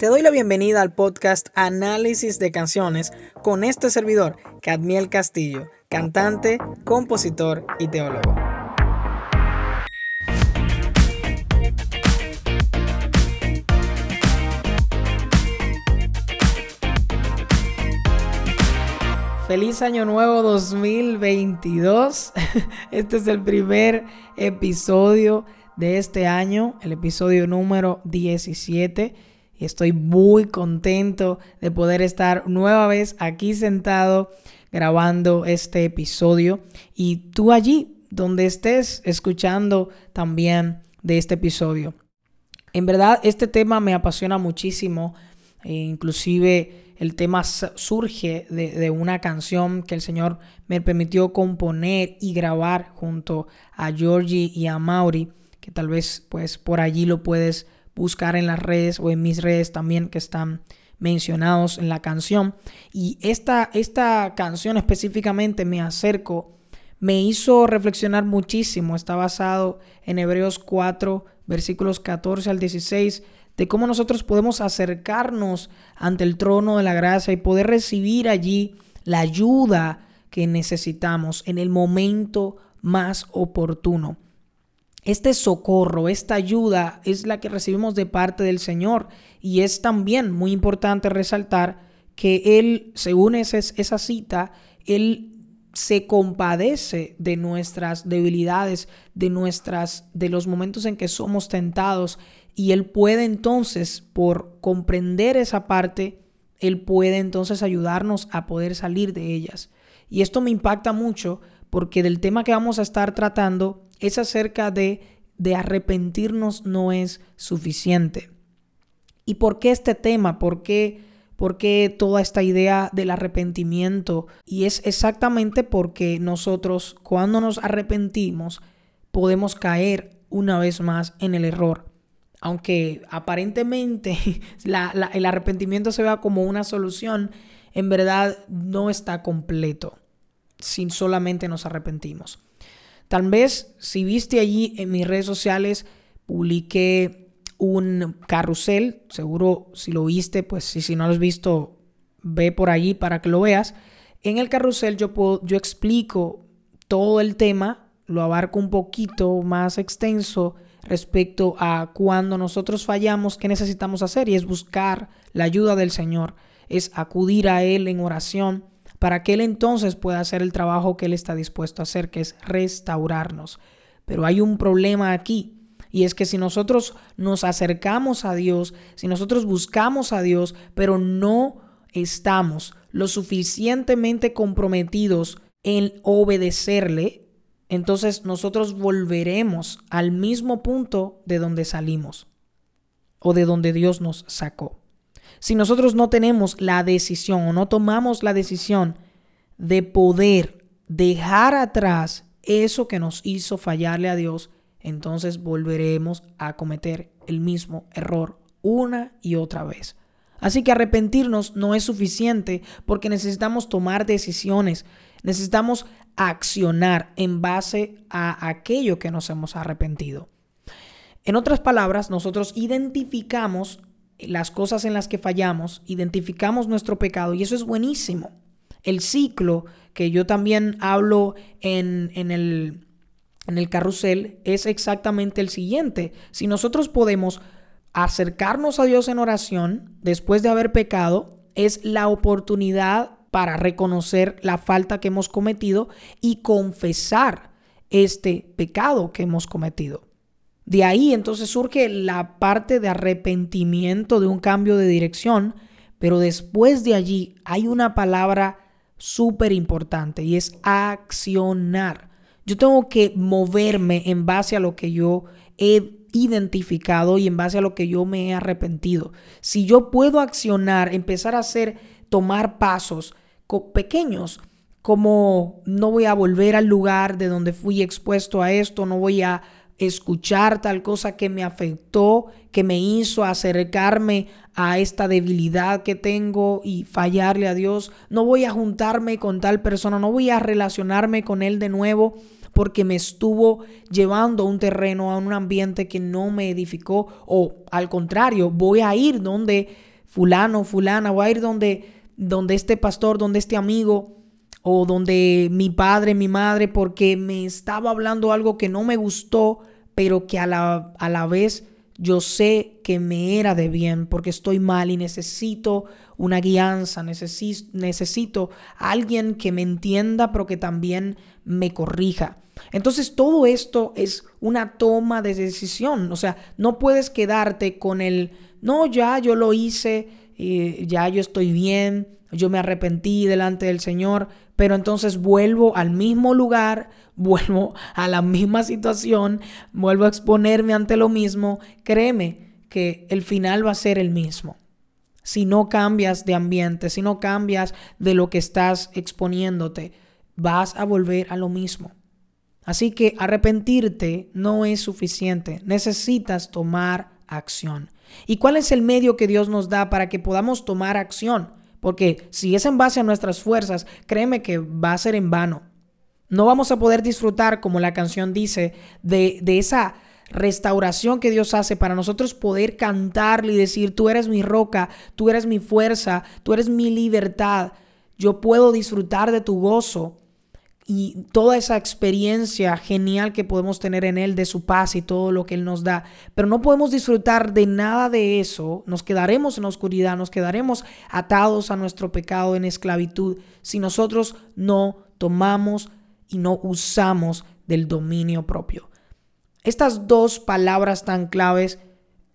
Te doy la bienvenida al podcast Análisis de Canciones con este servidor, Cadmiel Castillo, cantante, compositor y teólogo. Feliz año nuevo 2022. Este es el primer episodio de este año, el episodio número 17 y estoy muy contento de poder estar nueva vez aquí sentado grabando este episodio y tú allí donde estés escuchando también de este episodio. En verdad este tema me apasiona muchísimo, e inclusive el tema surge de, una canción que el Señor me permitió componer y grabar junto a Georgie y a Mauri, que tal vez pues por allí lo puedes buscar en las redes o en mis redes también que están mencionados en la canción. Y esta, esta canción específicamente me acerco, me hizo reflexionar muchísimo. Está basado en Hebreos 4, versículos 14 al 16, de cómo nosotros podemos acercarnos ante el trono de la gracia y poder recibir allí la ayuda que necesitamos en el momento más oportuno. Este socorro, esta ayuda es la que recibimos de parte del Señor y es también muy importante resaltar que Él, según esa, cita, Él se compadece de nuestras debilidades, de nuestras de los momentos en que somos tentados y él puede entonces por comprender esa parte, él puede entonces ayudarnos a poder salir de ellas. Y esto me impacta mucho porque del tema que vamos a estar tratando es acerca de, de arrepentirnos no es suficiente. ¿Y por qué este tema? ¿Por qué, ¿Por qué toda esta idea del arrepentimiento? Y es exactamente porque nosotros cuando nos arrepentimos podemos caer una vez más en el error. Aunque aparentemente el arrepentimiento se vea como una solución, en verdad no está completo si solamente nos arrepentimos. Tal vez si viste allí en mis redes sociales, publiqué un carrusel, seguro si lo viste, pues si, no lo has visto, ve por allí para que lo veas. En el carrusel yo, puedo, yo explico todo el tema, lo abarco un poquito más extenso respecto a cuando nosotros fallamos, qué necesitamos hacer y es buscar la ayuda del Señor, es acudir a Él en oración para que Él entonces pueda hacer el trabajo que Él está dispuesto a hacer, que es restaurarnos. Pero hay un problema aquí. Y es que si nosotros nos acercamos a Dios, si nosotros buscamos a Dios, pero no estamos lo suficientemente comprometidos en obedecerle, entonces nosotros volveremos al mismo punto de donde salimos o de donde Dios nos sacó si nosotros no tenemos la decisión o no tomamos la decisión de poder dejar atrás eso que nos hizo fallarle a Dios, entonces volveremos a cometer el mismo error una y otra vez. Así que arrepentirnos no es suficiente porque necesitamos tomar decisiones, necesitamos accionar en base a aquello que nos hemos arrepentido. En otras palabras, nosotros identificamos las cosas en las que fallamos, identificamos nuestro pecado y eso es buenísimo. El ciclo que yo también hablo en, en, el, en el carrusel es exactamente el siguiente. Si nosotros podemos acercarnos a Dios en oración después de haber pecado, es la oportunidad para reconocer la falta que hemos cometido y confesar este pecado que hemos cometido. De ahí entonces surge la parte de arrepentimiento de un cambio de dirección, pero después de allí hay una palabra súper importante y es accionar. Yo tengo que moverme en base a lo que yo he identificado y en base a lo que yo me he arrepentido. Si yo puedo accionar, empezar a hacer, tomar pasos pequeños, como no voy a volver al lugar de donde fui expuesto a esto, no voy a escuchar tal cosa que me afectó, que me hizo acercarme a esta debilidad que tengo y fallarle a Dios. No voy a juntarme con tal persona, no voy a relacionarme con él de nuevo porque me estuvo llevando a un terreno, a un ambiente que no me edificó o al contrario, voy a ir donde fulano, fulana, voy a ir donde, donde este pastor, donde este amigo o donde mi padre, mi madre, porque me estaba hablando algo que no me gustó, pero que a la, a la vez yo sé que me era de bien porque estoy mal y necesito una guianza, necesito, necesito alguien que me entienda, pero que también me corrija. Entonces todo esto es una toma de decisión, o sea, no puedes quedarte con el, no, ya yo lo hice, eh, ya yo estoy bien, yo me arrepentí delante del Señor, pero entonces vuelvo al mismo lugar, vuelvo a la misma situación, vuelvo a exponerme ante lo mismo, créeme que el final va a ser el mismo. Si no cambias de ambiente, si no cambias de lo que estás exponiéndote, vas a volver a lo mismo. Así que arrepentirte no es suficiente, necesitas tomar acción. ¿Y cuál es el medio que Dios nos da para que podamos tomar acción? Porque si es en base a nuestras fuerzas, créeme que va a ser en vano. No vamos a poder disfrutar, como la canción dice, de, de esa restauración que Dios hace para nosotros poder cantarle y decir, tú eres mi roca, tú eres mi fuerza, tú eres mi libertad. Yo puedo disfrutar de tu gozo y toda esa experiencia genial que podemos tener en Él, de su paz y todo lo que Él nos da. Pero no podemos disfrutar de nada de eso, nos quedaremos en la oscuridad, nos quedaremos atados a nuestro pecado en esclavitud si nosotros no tomamos y no usamos del dominio propio. Estas dos palabras tan claves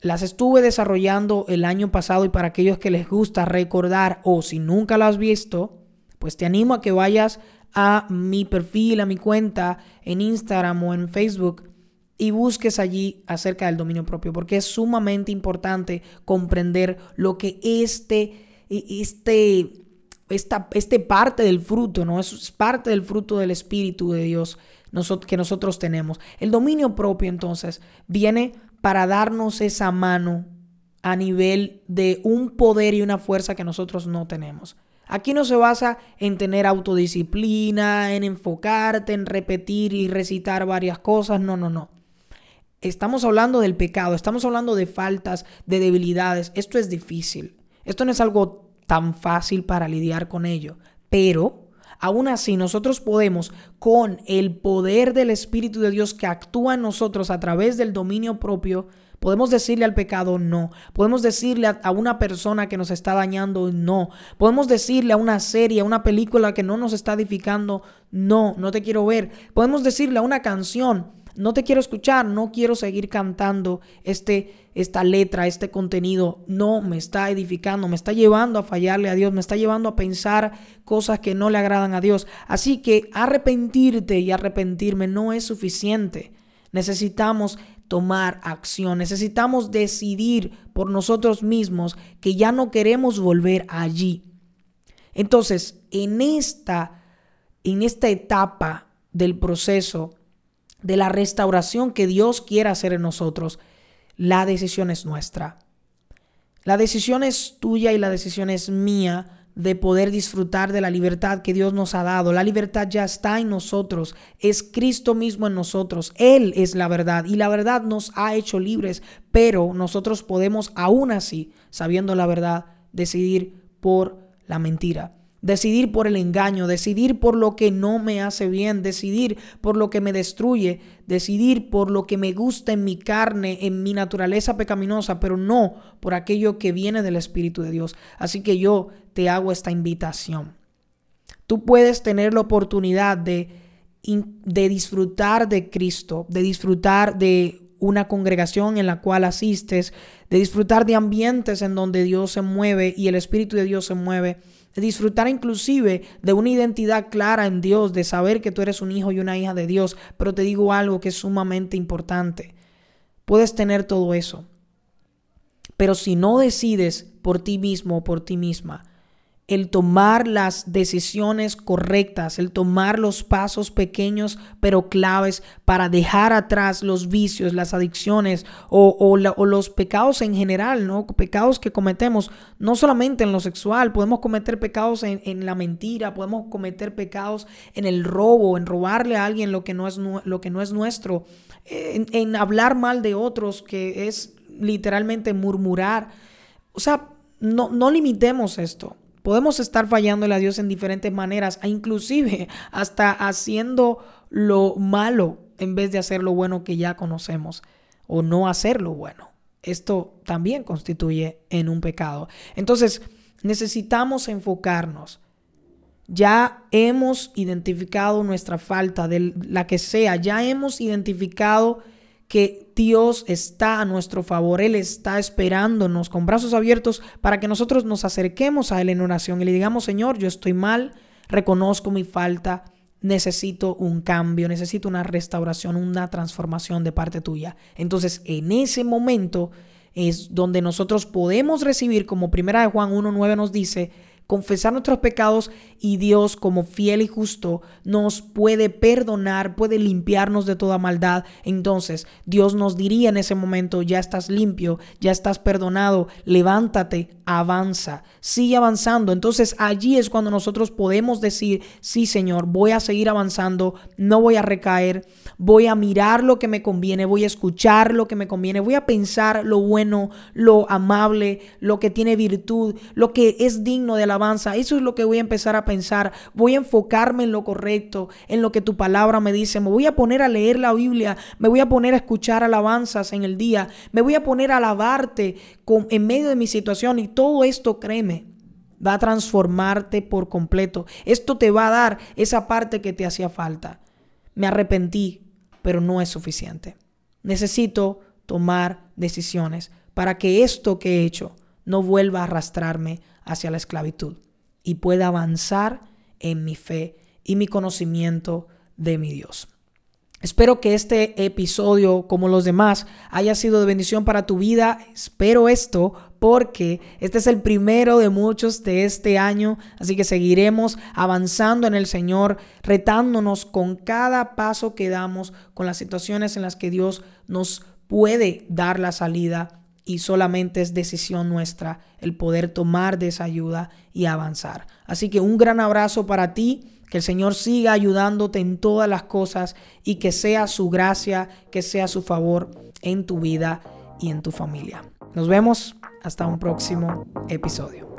las estuve desarrollando el año pasado y para aquellos que les gusta recordar o si nunca las has visto, pues te animo a que vayas a mi perfil, a mi cuenta en Instagram o en Facebook y busques allí acerca del dominio propio, porque es sumamente importante comprender lo que este, e, este, esta este parte del fruto, ¿no? Es parte del fruto del Espíritu de Dios que nosotros tenemos. El dominio propio entonces viene para darnos esa mano a nivel de un poder y una fuerza que nosotros no tenemos. Aquí no se basa en tener autodisciplina, en enfocarte, en repetir y recitar varias cosas. No, no, no. Estamos hablando del pecado, estamos hablando de faltas, de debilidades. Esto es difícil. Esto no es algo tan fácil para lidiar con ello. Pero aún así nosotros podemos, con el poder del Espíritu de Dios que actúa en nosotros a través del dominio propio, Podemos decirle al pecado no. Podemos decirle a, una persona que nos está dañando no. Podemos decirle a una serie, a una película que no nos está edificando no, no te quiero ver. Podemos decirle a una canción no te quiero escuchar, no quiero seguir cantando este, esta letra, este contenido, no me está edificando, me está llevando a fallarle a Dios, me está llevando a pensar cosas que no le agradan a Dios. Así que arrepentirte y arrepentirme no es suficiente. Necesitamos tomar acción. Necesitamos decidir por nosotros mismos que ya no queremos volver allí. Entonces, en esta, en esta etapa del proceso de la restauración que Dios quiere hacer en nosotros, la decisión es nuestra. La decisión es tuya y la decisión es mía de poder disfrutar de la libertad que Dios nos ha dado. La libertad ya está en nosotros, es Cristo mismo en nosotros. Él es la verdad y la verdad nos ha hecho libres, pero nosotros podemos aún así, sabiendo la verdad, decidir por la mentira decidir por el engaño, decidir por lo que no me hace bien, decidir por lo que me destruye, decidir por lo que me gusta en mi carne, en mi naturaleza pecaminosa, pero no por aquello que viene del Espíritu de Dios. Así que yo te hago esta invitación. Tú puedes tener la oportunidad de, de disfrutar de Cristo, de disfrutar de una congregación en la cual asistes, de disfrutar de ambientes en donde Dios se mueve y el Espíritu de Dios se mueve de disfrutar inclusive de una identidad clara en Dios, de saber que tú eres un hijo y una hija de Dios. Pero te digo algo que es sumamente importante. Puedes tener todo eso. Pero si no decides por ti mismo o por ti misma, el tomar las decisiones correctas, el tomar los pasos pequeños pero claves para dejar atrás los vicios, las adicciones o, los pecados en general, ¿no? Pecados que cometemos, no solamente en lo sexual, podemos cometer pecados en, la mentira, podemos cometer pecados en el robo, en robarle a alguien lo que no es, lo que no es nuestro, en, en hablar mal de otros, que es literalmente murmurar. O sea, no, no limitemos esto. Podemos estar fallándole a Dios en diferentes maneras, e inclusive hasta haciendo lo malo en vez de hacer lo bueno que ya conocemos o no hacer lo bueno. Esto también constituye en un pecado. Entonces, necesitamos enfocarnos. Ya hemos identificado nuestra falta de la que sea, ya hemos identificado que Dios está a nuestro favor, Él está esperándonos con brazos abiertos para que nosotros nos acerquemos a Él en oración y le digamos, Señor, yo estoy mal, reconozco mi falta, necesito un cambio, necesito una restauración, una transformación de parte tuya. Entonces, en ese momento es donde nosotros podemos recibir, como primera de Juan 1.9 nos dice, confesar nuestros pecados y Dios como fiel y justo nos puede perdonar, puede limpiarnos de toda maldad. Entonces Dios nos diría en ese momento, ya estás limpio, ya estás perdonado, levántate, avanza, sigue avanzando. Entonces allí es cuando nosotros podemos decir, sí Señor, voy a seguir avanzando, no voy a recaer, voy a mirar lo que me conviene, voy a escuchar lo que me conviene, voy a pensar lo bueno, lo amable, lo que tiene virtud, lo que es digno de eso es lo que voy a empezar a pensar. Voy a enfocarme en lo correcto, en lo que tu palabra me dice. Me voy a poner a leer la Biblia. Me voy a poner a escuchar alabanzas en el día. Me voy a poner a alabarte con, en medio de mi situación. Y todo esto, créeme, va a transformarte por completo. Esto te va a dar esa parte que te hacía falta. Me arrepentí, pero no es suficiente. Necesito tomar decisiones para que esto que he hecho no vuelva a arrastrarme hacia la esclavitud y pueda avanzar en mi fe y mi conocimiento de mi Dios. Espero que este episodio, como los demás, haya sido de bendición para tu vida. Espero esto porque este es el primero de muchos de este año, así que seguiremos avanzando en el Señor, retándonos con cada paso que damos, con las situaciones en las que Dios nos puede dar la salida y solamente es decisión nuestra el poder tomar de esa ayuda y avanzar. Así que un gran abrazo para ti, que el Señor siga ayudándote en todas las cosas y que sea su gracia, que sea su favor en tu vida y en tu familia. Nos vemos hasta un próximo episodio.